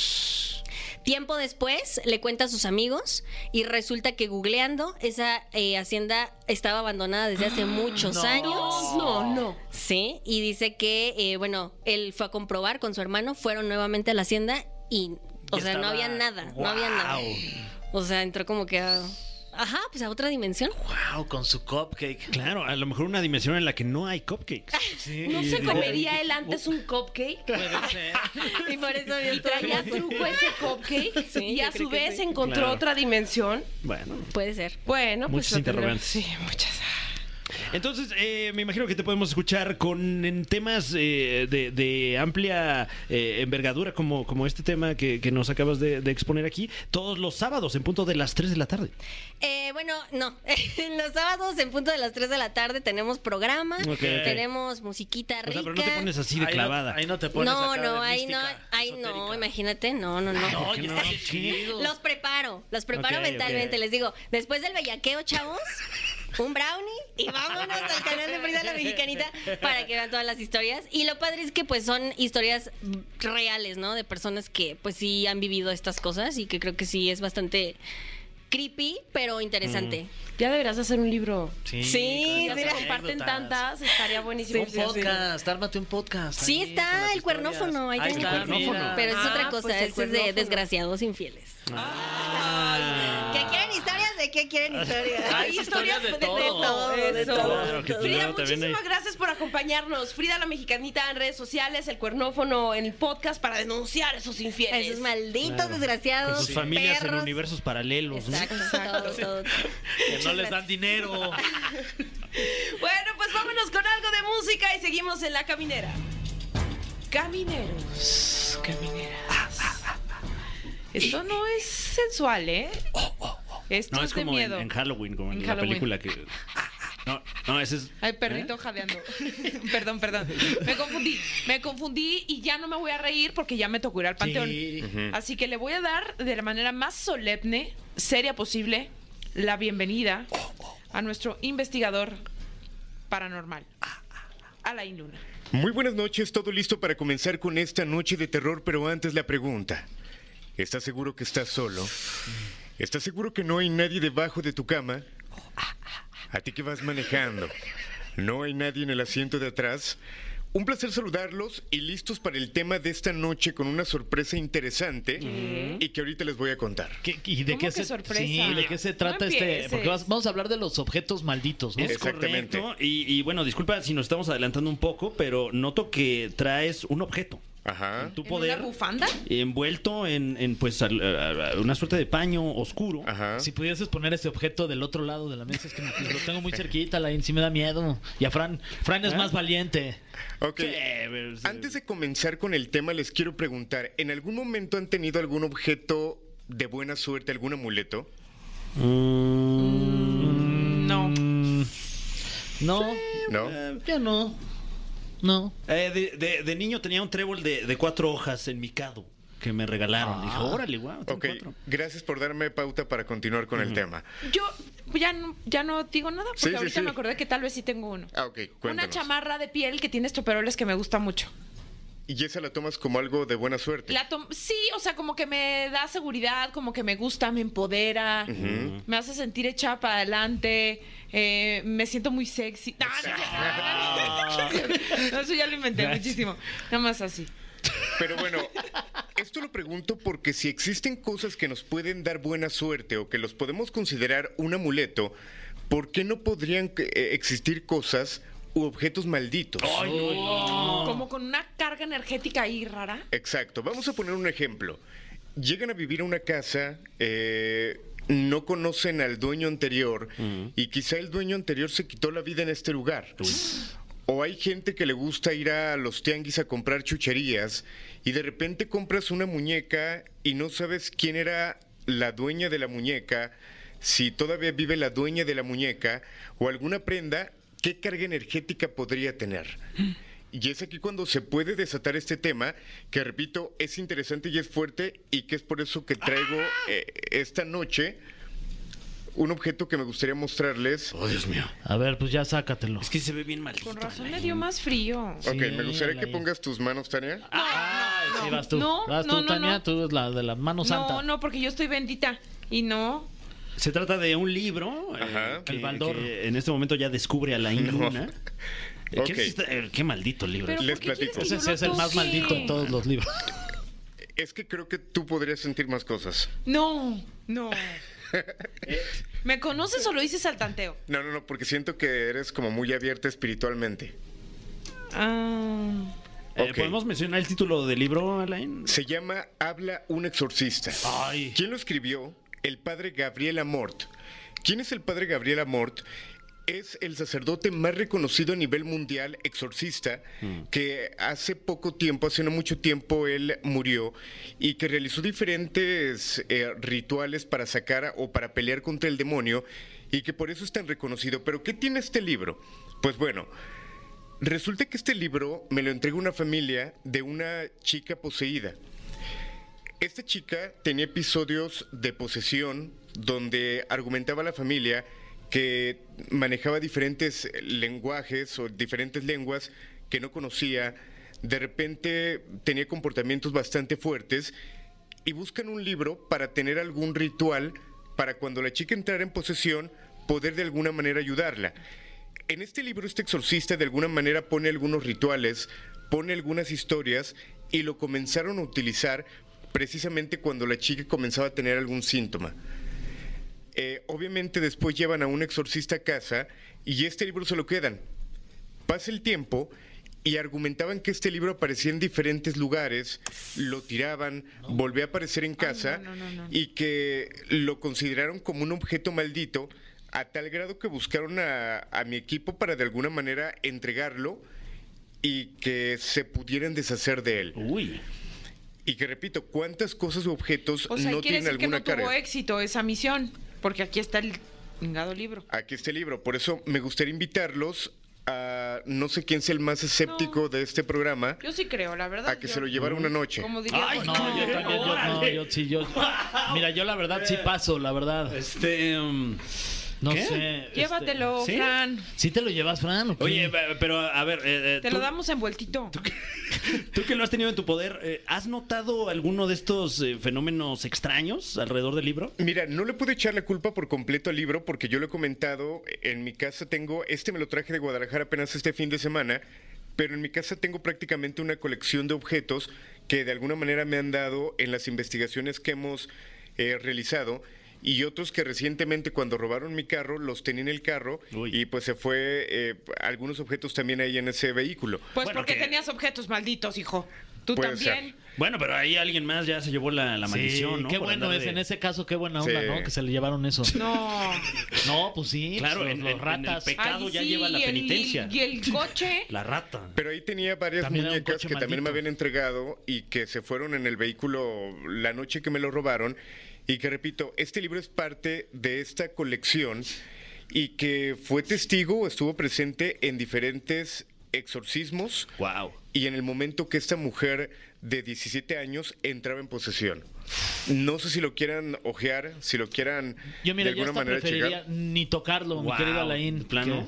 S4: Tiempo después le cuenta a sus amigos y resulta que googleando esa eh, hacienda estaba abandonada desde hace muchos
S1: No.
S4: años.
S3: No, no.
S4: Sí, y dice que, eh, bueno, él fue a comprobar con su hermano, fueron nuevamente a la hacienda y, o sea, no había nada, no había nada. O sea, entró como que a, ajá, pues a otra dimensión.
S1: Wow, con su cupcake.
S2: Claro, a lo mejor una dimensión en la que no hay cupcakes.
S1: Sí.
S3: ¿No se comería él antes un cupcake?
S1: Puede ser.
S4: Y por eso había
S3: ¿Y traía truco ese cupcake?
S4: Sí,
S3: y a su vez
S4: sí.
S3: encontró
S2: Claro.
S3: otra dimensión.
S2: Bueno.
S4: Puede ser.
S3: Bueno, pues
S2: Muchas interrogantes.
S3: Sí, muchas.
S2: Entonces, eh, me imagino que te podemos escuchar con en temas eh, de, de amplia eh, envergadura, como, como este tema que, que nos acabas de, de exponer aquí, todos los sábados en punto de las 3 de la tarde.
S4: Eh, bueno, no. Los sábados en punto de las 3 de la tarde tenemos programa, tenemos musiquita
S2: O
S4: rica.
S2: sea, pero no te pones así de
S1: Ahí no-
S2: clavada.
S1: ahí no te pones
S4: no,
S1: acá
S4: no,
S1: de
S4: ahí no, ahí no, imagínate, no, no, no.
S1: No, ya
S2: no?
S4: Los preparo, los preparo mentalmente. Les digo, después del bellaqueo, chavos, un brownie y vámonos al canal de Frida la Mexicanita para que vean todas las historias. Y lo padre es que pues son historias reales, ¿no? De personas que pues sí han vivido estas cosas y que creo que sí es bastante creepy, pero interesante.
S3: Ya deberás hacer un libro.
S1: Sí,
S4: Sí,
S3: Ya se comparten tantas, estaría buenísimo.
S1: Un podcast, ármate un podcast.
S4: Sí
S1: ahí,
S4: está el
S1: historias.
S4: cuernófono, ahí
S1: Ahí
S4: tiene
S1: está,
S4: el cuernófono.
S1: mira.
S4: Pero es
S3: Ah,
S4: otra cosa,
S3: pues
S4: es de desgraciados infieles. ¿Qué quieren historias? ¿De qué quieren historias?
S1: Hay historias de todo.
S4: de todo.
S2: Claro
S3: Frida,
S2: claro,
S3: muchísimas
S2: hay-
S3: gracias por acompañarnos. Frida la Mexicanita en redes sociales, el cuernófono en el podcast para denunciar esos infieles.
S4: Esos malditos
S2: Claro.
S4: desgraciados.
S2: Con sus familias
S4: perros.
S2: en universos paralelos. ¿no?
S4: Exacto, todo, todo.
S1: Que no les dan dinero.
S3: Bueno, pues vámonos con algo de música y seguimos en la caminera. Camineros, camineras. Esto no es sensual, ¿eh? Esto
S2: No,
S3: es,
S2: como en,
S3: miedo.
S2: en Halloween, como en,
S3: En
S2: la película que... No, no, ese es...
S3: Ay, perrito
S2: ¿Eh?
S3: jadeando. perdón, perdón. Me confundí. Me confundí y ya no me voy a reír porque ya me tocó ir al panteón.
S1: Sí.
S3: Así que le voy a dar de la manera más solemne, seria posible, la bienvenida a nuestro investigador paranormal, Alain Luna.
S5: Muy buenas noches, todo listo para comenzar con esta noche de terror, pero antes la pregunta. ¿Estás seguro que estás solo? ¿Estás seguro que no hay nadie debajo de tu cama? ¿A ti que vas manejando? ¿No hay nadie en el asiento de atrás? Un placer saludarlos y listos para el tema de esta noche con una sorpresa interesante y que ahorita les voy a contar.
S1: ¿Qué- ¿Y de
S3: ¿Cómo
S1: qué,
S3: que
S1: se,
S3: sorpresa?
S1: sí, ¿de qué se trata
S3: No
S1: este? Porque vas- vamos a hablar de los objetos malditos, ¿no?
S2: Es
S5: Exactamente.
S2: correcto. Y, y bueno, disculpa si nos estamos adelantando un poco, pero noto que traes un objeto.
S5: Ajá.
S2: En tu
S3: ¿En
S2: poder.
S3: una bufanda?
S2: Envuelto en, en, pues al- a- a- una suerte de paño oscuro.
S5: Ajá.
S1: Si pudieses poner ese objeto del otro lado de la mesa, es que me- lo tengo muy cerquita, la sí me da miedo. Y a Fran, Fran es
S2: ¿Eh?
S1: más valiente.
S5: Ok. Antes de comenzar con el tema, les quiero preguntar, ¿en algún momento han tenido algún objeto de buena suerte, algún amuleto?
S3: No.
S1: Mm, no,
S5: ¿No?
S2: Eh,
S1: yo no. No.
S2: Eh, de, de- de niño tenía un trébol de, de cuatro hojas en mi cado que me regalaron.
S1: Ah.
S2: Dije, órale, guau, tengo
S5: Ok,
S2: cuatro.
S5: gracias por darme pauta para continuar con el tema.
S3: Yo ya no, ya no digo nada porque
S5: Sí,
S3: ahorita
S5: sí.
S3: me acordé que tal vez sí tengo uno.
S5: Ah, ok,
S3: Una chamarra de piel que tiene estroperoles que me gusta mucho.
S5: ¿Y esa la tomas como algo de buena suerte?
S3: La tom- sí, o sea, como que me da seguridad, como que me gusta, me empodera, me hace sentir echada para adelante, eh, me siento muy sexy. No, no, no, no, no, eso ya lo inventé muchísimo. Nada más así.
S5: Pero bueno, esto lo pregunto porque si existen cosas que nos pueden dar buena suerte o que los podemos considerar un amuleto, ¿por qué no podrían eh, existir cosas u objetos malditos?
S3: Como con una carga energética ahí rara.
S5: Exacto. Vamos a poner un ejemplo. Llegan a vivir a una casa, eh, no conocen al dueño anterior y quizá el dueño anterior se quitó la vida en este lugar. O hay gente que le gusta ir a los tianguis a comprar chucherías y de repente compras una muñeca y no sabes quién era la dueña de la muñeca, si todavía vive la dueña de la muñeca o alguna prenda, ¿qué carga energética podría tener? Y es aquí cuando se puede desatar este tema, que repito, es interesante y es fuerte, y que es por eso que traigo eh, esta noche un objeto que me gustaría mostrarles.
S2: Oh, Dios mío.
S1: A ver, pues ya sácatelo.
S2: Es que se ve bien maldito.
S3: Con razón me dio más frío.
S5: Ok, me gustaría que pongas tus manos, Tania.
S1: Ay, sí,
S3: no,
S1: vas tú.
S3: no,
S1: vas tú,
S3: no, no,
S1: Tania,
S3: no.
S1: tú es la de la mano santa.
S3: No, no, porque yo estoy bendita. Y no.
S2: Se trata de un libro eh,
S5: Ajá.
S2: que,
S1: El Baldor.
S2: que en este momento ya descubre a la Luna. Eh,
S5: Ok.
S2: ¿Qué, es esta- eh, qué maldito libro.
S3: Pero
S5: Les
S3: ¿por qué quieres
S5: platico.
S1: Ese es el más maldito en todos los libros.
S5: Es que creo que tú podrías sentir más cosas.
S3: No, no. ¿Me conoces o lo dices al tanteo?
S5: No, no, no, porque siento que eres como muy abierta espiritualmente.
S3: Ah.
S2: Eh. ¿Podemos mencionar el título del libro, Alain?
S5: Se llama Habla un exorcista.
S1: Ay.
S5: ¿Quién lo escribió? El padre Gabriel Amort. ¿Quién es el padre Gabriel Amort? Es el sacerdote más reconocido a nivel mundial, exorcista, que hace poco tiempo, hace no mucho tiempo, él murió y que realizó diferentes eh, rituales para sacar o para pelear contra el demonio y que por eso es tan reconocido. Pero ¿qué tiene este libro? Pues bueno, resulta que este libro me lo entregó una familia de una chica poseída. Esta chica tenía episodios de posesión donde argumentaba a la familia que manejaba diferentes lenguajes o diferentes lenguas que no conocía. De repente tenía comportamientos bastante fuertes y buscan un libro para tener algún ritual para cuando la chica entrara en posesión poder de alguna manera ayudarla. En este libro este exorcista de alguna manera pone algunos rituales, pone algunas historias y lo comenzaron a utilizar precisamente cuando la chica comenzaba a tener algún síntoma. Eh, obviamente después llevan a un exorcista a casa y este libro se lo quedan. Pasa el tiempo y argumentaban que este libro aparecía en diferentes lugares, lo tiraban, volvía a aparecer en casa
S3: no, no, no, no.
S5: y que lo consideraron como un objeto maldito a tal grado que buscaron a, a mi equipo para de alguna manera entregarlo y que se pudieran deshacer de él.
S2: Uy.
S5: Y que repito, ¿cuántas cosas o objetos
S3: O sea,
S5: no tienen
S3: decir que
S5: alguna
S3: no tuvo
S5: carga?
S3: éxito esa misión. Porque aquí está el chingado libro.
S5: Aquí este libro. Por eso me gustaría invitarlos a no sé quién sea el más escéptico
S3: No.
S5: de este programa
S3: Yo sí creo, la verdad.
S5: a que
S3: yo-
S5: se lo llevara una noche.
S3: Como diría
S2: Ay,
S1: No, yo también, yo, no, yo sí, yo. Mira, yo la verdad sí paso, la verdad.
S2: Este. um,
S1: No
S2: ¿Qué?
S1: sé. este,
S3: Llévatelo,
S2: ¿sí?
S3: Fran.
S1: ¿Sí te lo llevas, Fran? o qué?
S2: Oye, pe- pero a ver. eh, eh,
S3: Te
S2: tú,
S3: lo damos envueltito.
S2: tú que lo has tenido en tu poder, eh, ¿has notado alguno de estos eh, fenómenos extraños alrededor del libro?
S5: Mira, no le puedo echar la culpa por completo al libro porque yo lo he comentado, en mi casa tengo, este me lo traje de Guadalajara apenas este fin de semana, pero en mi casa tengo prácticamente una colección de objetos que de alguna manera me han dado en las investigaciones que hemos eh, realizado y otros que recientemente cuando robaron mi carro los tenía en el carro
S2: Uy.
S5: y pues se fue eh, algunos objetos también ahí en ese vehículo.
S3: Pues
S2: Bueno,
S3: porque
S2: que-
S3: tenías objetos malditos, hijo. Tú
S5: Puede
S3: también.
S2: Bueno, pero ahí alguien más ya se llevó la, la
S1: Sí,
S2: maldición, ¿no?
S1: qué
S2: Por
S1: bueno es,
S2: de-
S1: en ese caso, qué buena onda,
S5: Sí.
S1: ¿no? Que se le llevaron eso.
S3: No.
S1: No, pues sí.
S2: Claro,
S1: pues,
S2: en-
S1: los
S2: en- en el
S1: ratas.
S2: pe- Pecado
S3: Ay,
S2: ya
S3: sí,
S2: lleva la
S3: y el-
S2: penitencia.
S3: Y el coche.
S2: La rata.
S5: Pero ahí tenía varias
S1: También
S5: muñecas que también me
S1: maldito.
S5: habían entregado y que se fueron en el vehículo la noche que me lo robaron. Y que repito, este libro es parte de esta colección y que fue testigo, estuvo presente en diferentes exorcismos
S2: Wow.
S5: y en el momento que esta mujer de 17 años entraba en posesión. No sé si lo quieran ojear, si lo quieran
S1: Yo, mira,
S5: de
S1: yo
S5: alguna
S1: hasta
S5: manera
S1: preferiría
S5: checar.
S1: ni tocarlo, mi
S2: Wow,
S1: querido Alain. La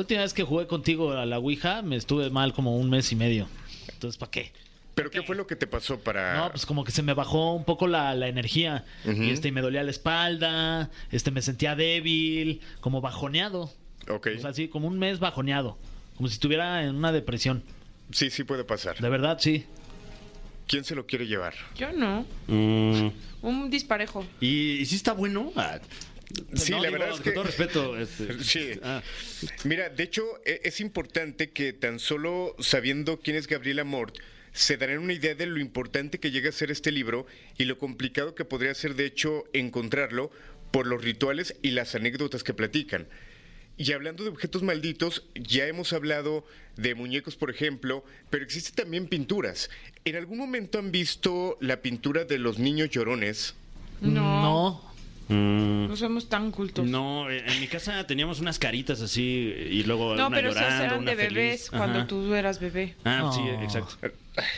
S1: última vez que jugué contigo a la Ouija me estuve mal como un mes y medio. Entonces, ¿para qué?
S5: Pero ¿qué fue lo que te pasó para...?
S1: No, pues como que se me bajó un poco la, la energía. Y este, y me dolía la espalda, este, me sentía débil, como bajoneado.
S5: Ok.
S1: O sea, así, como un mes bajoneado. Como si estuviera en una depresión.
S5: Sí, sí puede pasar.
S1: De verdad, sí.
S5: ¿Quién se lo quiere llevar?
S3: Yo no.
S2: Mm,
S3: Un disparejo.
S2: ¿y, y sí está bueno? Ah,
S5: Sí,
S2: no,
S5: la
S2: digo,
S5: verdad es
S2: con todo respeto. este,
S5: Sí.
S2: ah,
S5: Mira, de hecho, e- es importante que tan solo sabiendo quién es Gabriela Mort, se darán una idea de lo importante que llega a ser este libro y lo complicado que podría ser, de hecho, encontrarlo por los rituales y las anécdotas que platican. Y hablando de objetos malditos, ya hemos hablado de muñecos, por ejemplo, pero existen también pinturas. ¿En algún momento han visto la pintura de los niños llorones?
S3: No.
S1: No.
S2: Mm,
S6: No somos tan cultos.
S2: no, eh, en mi casa teníamos unas caritas así y luego
S6: No,
S2: una
S6: pero esas
S2: llorando,
S6: eran
S2: una
S6: de
S2: feliz.
S6: bebés cuando
S2: Ajá.
S6: tú eras bebé.
S2: Ah, sí,
S1: No.
S2: exacto.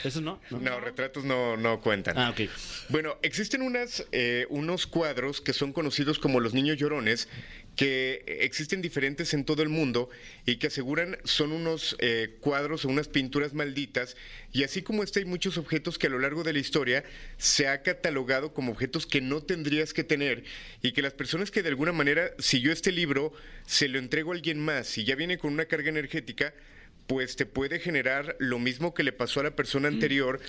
S2: ¿Eso no? no?
S5: No, retratos no, no cuentan.
S2: Ah, ok.
S5: Bueno, existen unas, eh, unos cuadros que son conocidos como los niños llorones, que existen diferentes en todo el mundo y que aseguran son unos eh, cuadros o unas pinturas malditas. Y así como este hay muchos objetos que a lo largo de la historia se ha catalogado como objetos que no tendrías que tener y que las personas que de alguna manera, si yo este libro se lo entrego a alguien más y ya viene con una carga energética, pues te puede generar lo mismo que le pasó a la persona anterior,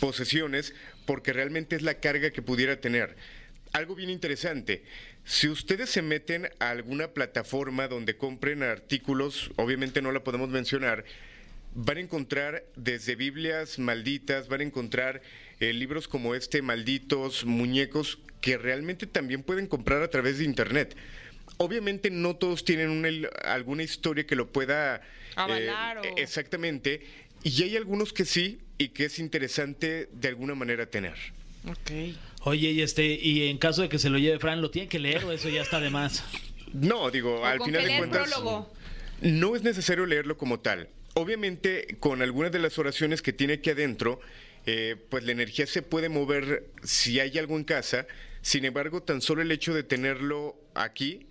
S5: posesiones, porque realmente es la carga que pudiera tener. Algo bien interesante, si ustedes se meten a alguna plataforma donde compren artículos, obviamente no la podemos mencionar, van a encontrar desde Biblias malditas, van a encontrar eh, libros como este, malditos, muñecos, que realmente también pueden comprar a través de Internet. Obviamente no todos tienen una, alguna historia que lo pueda...
S6: Avalar o-
S5: Exactamente. Y hay algunos que sí y que es interesante de alguna manera tener.
S6: Ok.
S1: Oye, y este, y en caso de que se lo lleve Fran, ¿lo tiene que leer o eso ya está de más?
S5: No, digo,
S6: O
S5: al
S6: con
S5: final
S6: que
S5: de cuentas...
S6: prólogo.
S5: No es necesario leerlo como tal. Obviamente, con algunas de las oraciones que tiene aquí adentro, eh, pues la energía se puede mover si hay algo en casa. Sin embargo, tan solo el hecho de tenerlo aquí,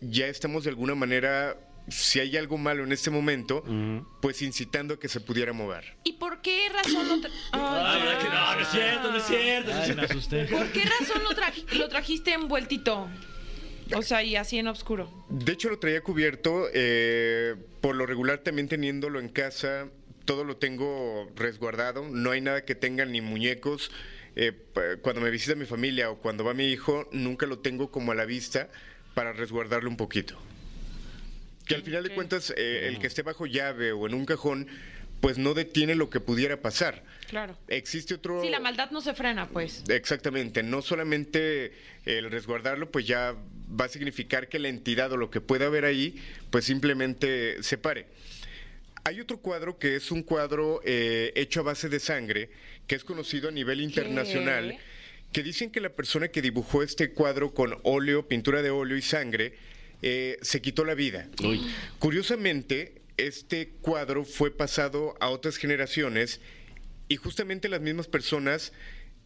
S5: ya estamos de alguna manera, si hay algo malo en este momento, pues incitando a que se pudiera mover.
S6: ¿Y por qué razón lo tra-
S2: que no, no es cierto, no es cierto. no es
S1: Ay,
S2: cierto.
S1: me asusté.
S6: ¿Por qué razón lo, traji- lo trajiste envueltito? O sea, y así en oscuro.
S5: De hecho, lo traía cubierto. eh, por lo regular, también teniéndolo en casa, todo lo tengo resguardado. No hay nada que tenga ni muñecos. Eh, cuando me visita mi familia o cuando va mi hijo, nunca lo tengo como a la vista para resguardarlo un poquito. Que al final de cuentas, eh, el que esté bajo llave o en un cajón, pues no detiene lo que pudiera pasar.
S6: Claro.
S5: Existe otro...
S6: Sí, la maldad no se frena, pues.
S5: Exactamente, no solamente el resguardarlo, pues ya va a significar que la entidad o lo que pueda haber ahí, pues simplemente se pare. Hay otro cuadro que es un cuadro eh, hecho a base de sangre, que es conocido a nivel internacional, que dicen que la persona que dibujó este cuadro con óleo, pintura de óleo y sangre, eh, se quitó la vida. Curiosamente, este cuadro fue pasado a otras generaciones y justamente las mismas personas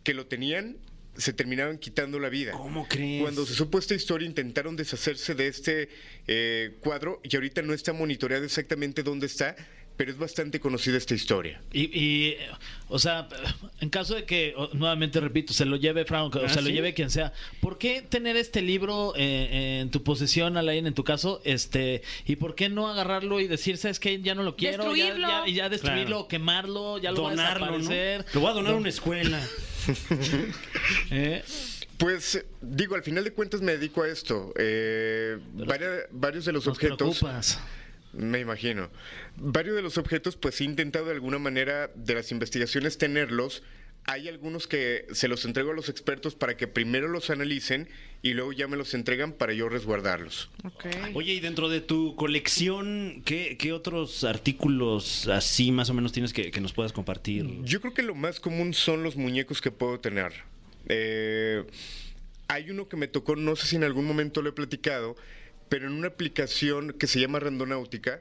S5: que lo tenían se terminaban quitando la vida.
S2: ¿Cómo crees?
S5: Cuando se supo esta historia intentaron deshacerse de este eh, cuadro y ahorita no está monitoreado exactamente dónde está, pero es bastante conocida esta historia.
S1: Y, y, o sea, en caso de que, nuevamente repito, se lo lleve Fran, o
S2: Ah,
S1: se lo lleve quien sea, ¿por qué tener este libro eh, en tu posesión, Alain, en tu caso? este ¿Y por qué no agarrarlo y decir, sabes que ya no lo quiero?
S6: Destruirlo.
S1: Ya, y ya destruirlo,
S2: Claro.
S1: quemarlo, ya lo voy a
S2: Donarlo, ¿no?
S1: desaparecer.
S2: Lo voy a donar a una escuela.
S1: ¿Eh?
S5: Pues digo, al final de cuentas me dedico a esto. Eh, varia- varios de los
S1: Nos
S5: objetos...
S1: preocupas.
S5: Me imagino. Varios de los objetos, pues he intentado de alguna manera de las investigaciones tenerlos. Hay algunos que se los entrego a los expertos para que primero los analicen y luego ya me los entregan para yo resguardarlos.
S6: Ok.
S2: Oye, y dentro de tu colección, ¿qué, qué otros artículos así más o menos tienes que, que nos puedas compartir?
S5: Yo creo que lo más común son los muñecos que puedo tener. Eh, hay uno que me tocó, no sé si en algún momento lo he platicado, pero en una aplicación que se llama Randonáutica.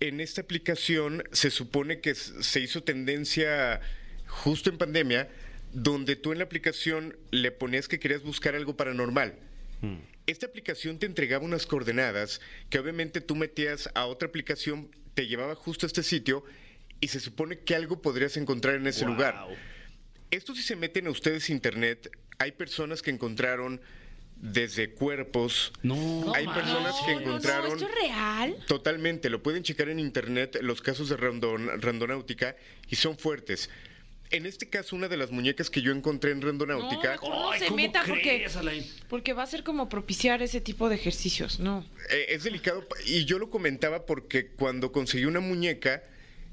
S5: En esta aplicación se supone que se hizo tendencia justo en pandemia, donde tú en la aplicación le ponías que querías buscar algo paranormal. Esta aplicación te entregaba unas coordenadas que obviamente tú metías a otra aplicación, te llevaba justo a este sitio y se supone que algo podrías encontrar en ese
S2: Wow.
S5: lugar. Esto si se meten a ustedes internet, hay personas que encontraron desde cuerpos,
S2: No.
S5: hay personas que
S6: No, no,
S5: encontraron...
S6: ¿Esto es real?
S5: Totalmente, lo pueden checar en internet los casos de randon- randonáutica y son fuertes. En este caso, una de las muñecas que yo encontré en randonáutica
S6: no
S2: Ay,
S6: se
S2: ¿cómo
S6: meta porque,
S2: crees, Alain?
S6: porque va a ser como propiciar ese tipo de ejercicios, ¿no?
S5: eh, es delicado y yo lo comentaba porque cuando conseguí una muñeca,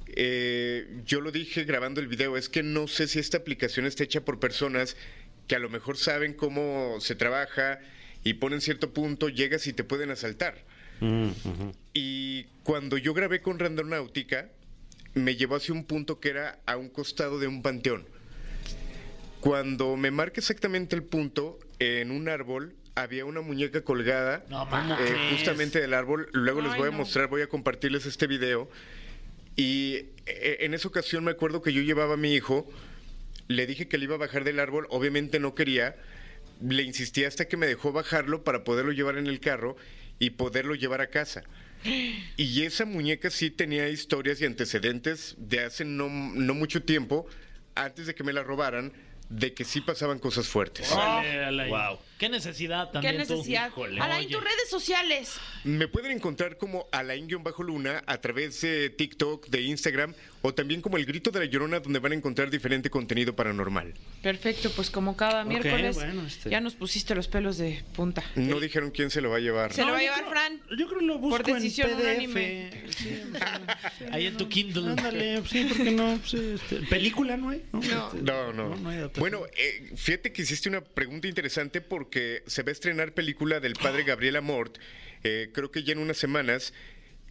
S5: eh, yo lo dije grabando el video, es que no sé si esta aplicación está hecha por personas que a lo mejor saben cómo se trabaja y ponen cierto punto, llegas y te pueden asaltar.
S2: Mm.
S5: Y cuando yo grabé con Randonáutica, me llevó hacia un punto que era a un costado de un panteón. Cuando me marca exactamente el punto, en un árbol había una muñeca colgada
S1: No, ¿cómo
S5: eh, justamente del árbol. Luego les voy a
S6: no.
S5: mostrar, voy a compartirles este video. Y eh, en esa ocasión me acuerdo que yo llevaba a mi hijo, le dije que le iba a bajar del árbol, obviamente no quería, le insistí hasta que me dejó bajarlo para poderlo llevar en el carro y poderlo llevar a casa. Y esa muñeca sí tenía historias y antecedentes de hace no, no mucho tiempo, antes de que me la robaran, de que sí pasaban cosas fuertes.
S1: Órale, Alain.
S2: Wow.
S1: ¿Qué necesidad
S6: ¿Qué
S1: también tú?
S6: necesidad?
S1: Híjole.
S6: Alain,
S1: Oye.
S6: tus redes sociales.
S5: Me pueden encontrar como Alain-Luna a través de TikTok, de Instagram o también como El Grito de la Llorona donde van a encontrar diferente contenido paranormal.
S6: Perfecto, pues como cada miércoles
S2: bueno, este-
S6: ya nos pusiste los pelos de punta.
S5: No dijeron quién se lo va a llevar.
S6: Se lo va a llevar
S2: creo-
S6: Fran.
S2: Yo creo que lo busco
S6: Por decisión
S2: en PDF.
S6: unánime.
S2: Sí, o sea, sí,
S1: Ahí en tu Kindle.
S2: Ándale, sí, ¿por qué no? Sí, este, película no hay. No,
S6: No.
S2: Este,
S5: No, no.
S2: no
S5: bueno, eh, fíjate que hiciste una pregunta interesante porque se va a estrenar película del padre Gabriel Amort, eh, creo que ya en unas semanas,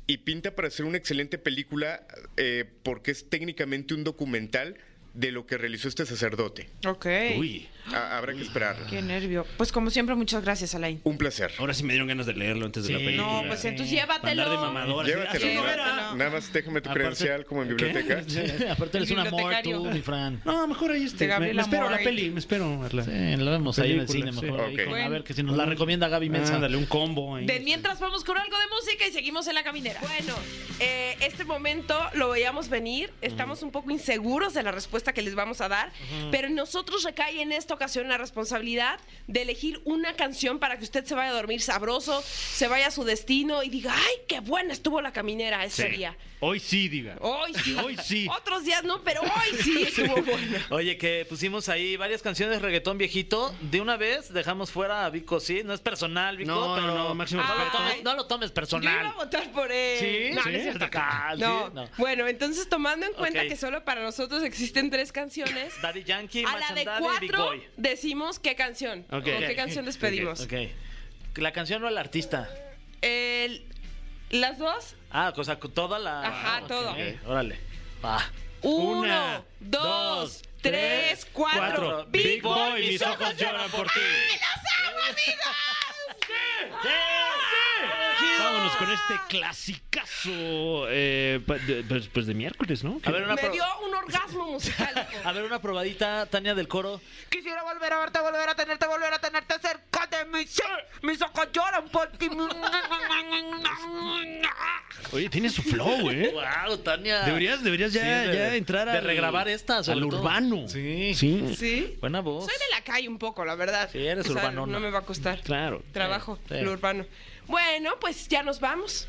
S5: y pinta para ser una excelente película eh, porque es técnicamente un documental de lo que realizó este sacerdote.
S6: Ok.
S2: Uy,
S5: Ah, habrá que esperar.
S6: Qué nervio. Pues como siempre, muchas gracias, Alain.
S5: Un placer.
S2: ahora sí me dieron ganas de leerlo antes de la
S1: Sí.
S2: película.
S6: No, pues entonces llévatelo.
S2: andar de mamador. así,
S5: Llévatelo,
S2: mira.
S5: Nada más déjame tu
S1: Aparte-
S5: credencial como en biblioteca.
S1: Sí, aparte eres un amor
S6: Bibliotecario.
S1: tú, mi Fran.
S2: No, mejor ahí este.
S6: De
S2: Me,
S6: Gabriel
S2: me espero la peli, me espero. a la-
S1: Sí, lo vemos ahí en el cine
S2: Película,
S1: mejor.
S5: sí.
S1: ahí con-
S5: Ok.
S1: A ver que si nos la recomienda Gaby Mensa.
S2: Ándale, un combo ahí.
S6: De mientras vamos con algo de música y seguimos en la caminera.
S3: Bueno, eh, este momento lo veíamos venir. Estamos un poco inseguros de la respuesta que les vamos a dar, pero en nosotros recae en esta ocasión la responsabilidad de elegir una canción para que usted se vaya a dormir sabroso, se vaya a su destino y diga, ¡ay, qué buena estuvo la caminera ese
S2: Sí.
S3: día!
S2: Hoy sí, diga.
S3: Hoy sí.
S2: Hoy sí.
S3: Otros días no, pero hoy sí estuvo buena.
S1: Oye, que pusimos ahí varias canciones de reggaetón viejito. De una vez dejamos fuera a Vico, sí. No es personal, Vico,
S2: No,
S1: pero.
S2: no, no, máximo
S1: no, lo tomes, no lo tomes
S3: Yo iba
S1: personal.
S3: a votar por él.
S1: ¿Sí?
S3: No,
S1: ¿Sí?
S3: no es cierto.
S1: Acá, sí,
S3: No.
S1: no.
S3: Bueno, entonces tomando en cuenta que solo para nosotros existen tres canciones,
S1: Daddy Yankee,
S3: a la de
S1: y Big
S3: cuatro
S1: Boy.
S3: decimos qué canción.
S2: Ok.
S3: ¿Con qué canción despedimos?
S1: Ok. La canción o el artista.
S3: El- las dos,
S1: Ah, o sea, toda la.
S3: Ajá,
S1: ok,
S3: todo.
S1: Órale. Va.
S3: uno,
S2: Una,
S3: dos, tres, cuatro.
S2: Cuatro. Big Boy, mis ojos lloran por ti. Vámonos con este clasicazo eh, de- pues, pues de miércoles, ¿no?
S1: A ver, una,
S3: Me dio un orgasmo musical.
S1: a ver, una probadita, Tania del coro.
S6: Quisiera volver a verte, volver a tenerte, volver a tenerte cerca de mí. Sí, mis ojos lloran por ti.
S2: Oye, tiene su flow, ¿eh?
S1: Wow, Tania.
S2: Deberías, deberías ya,
S1: Sí, de-
S2: ya entrar
S1: de
S2: al-
S1: regrabar esta, sobre
S2: al
S1: todo.
S2: urbano.
S1: Sí.
S2: Sí.
S3: ¿Sí?
S1: Buena voz.
S3: Soy de la calle un poco, la verdad.
S1: Sí, eres
S3: O sea,
S1: urbanona.
S3: No me va a costar.
S2: Claro.
S3: Trabajo,
S1: Sí.
S3: lo urbano. Bueno, pues ya nos vamos.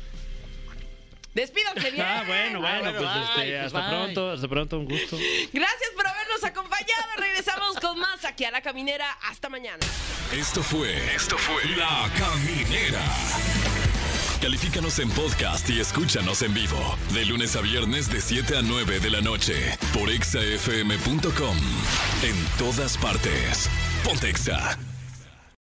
S3: Despídanse bien.
S2: Ah, bueno, bueno,
S1: bueno,
S2: pues
S1: bye,
S2: este, hasta
S1: bye.
S2: pronto, hasta pronto, un gusto.
S3: Gracias por habernos acompañado. Regresamos con más aquí a La Caminera. Hasta mañana.
S7: Esto fue. Esto fue. La Caminera. Califícanos en podcast y escúchanos en vivo. De lunes a viernes, de 7 a 9 de la noche. Por exafm.com. En todas partes. Pontexa.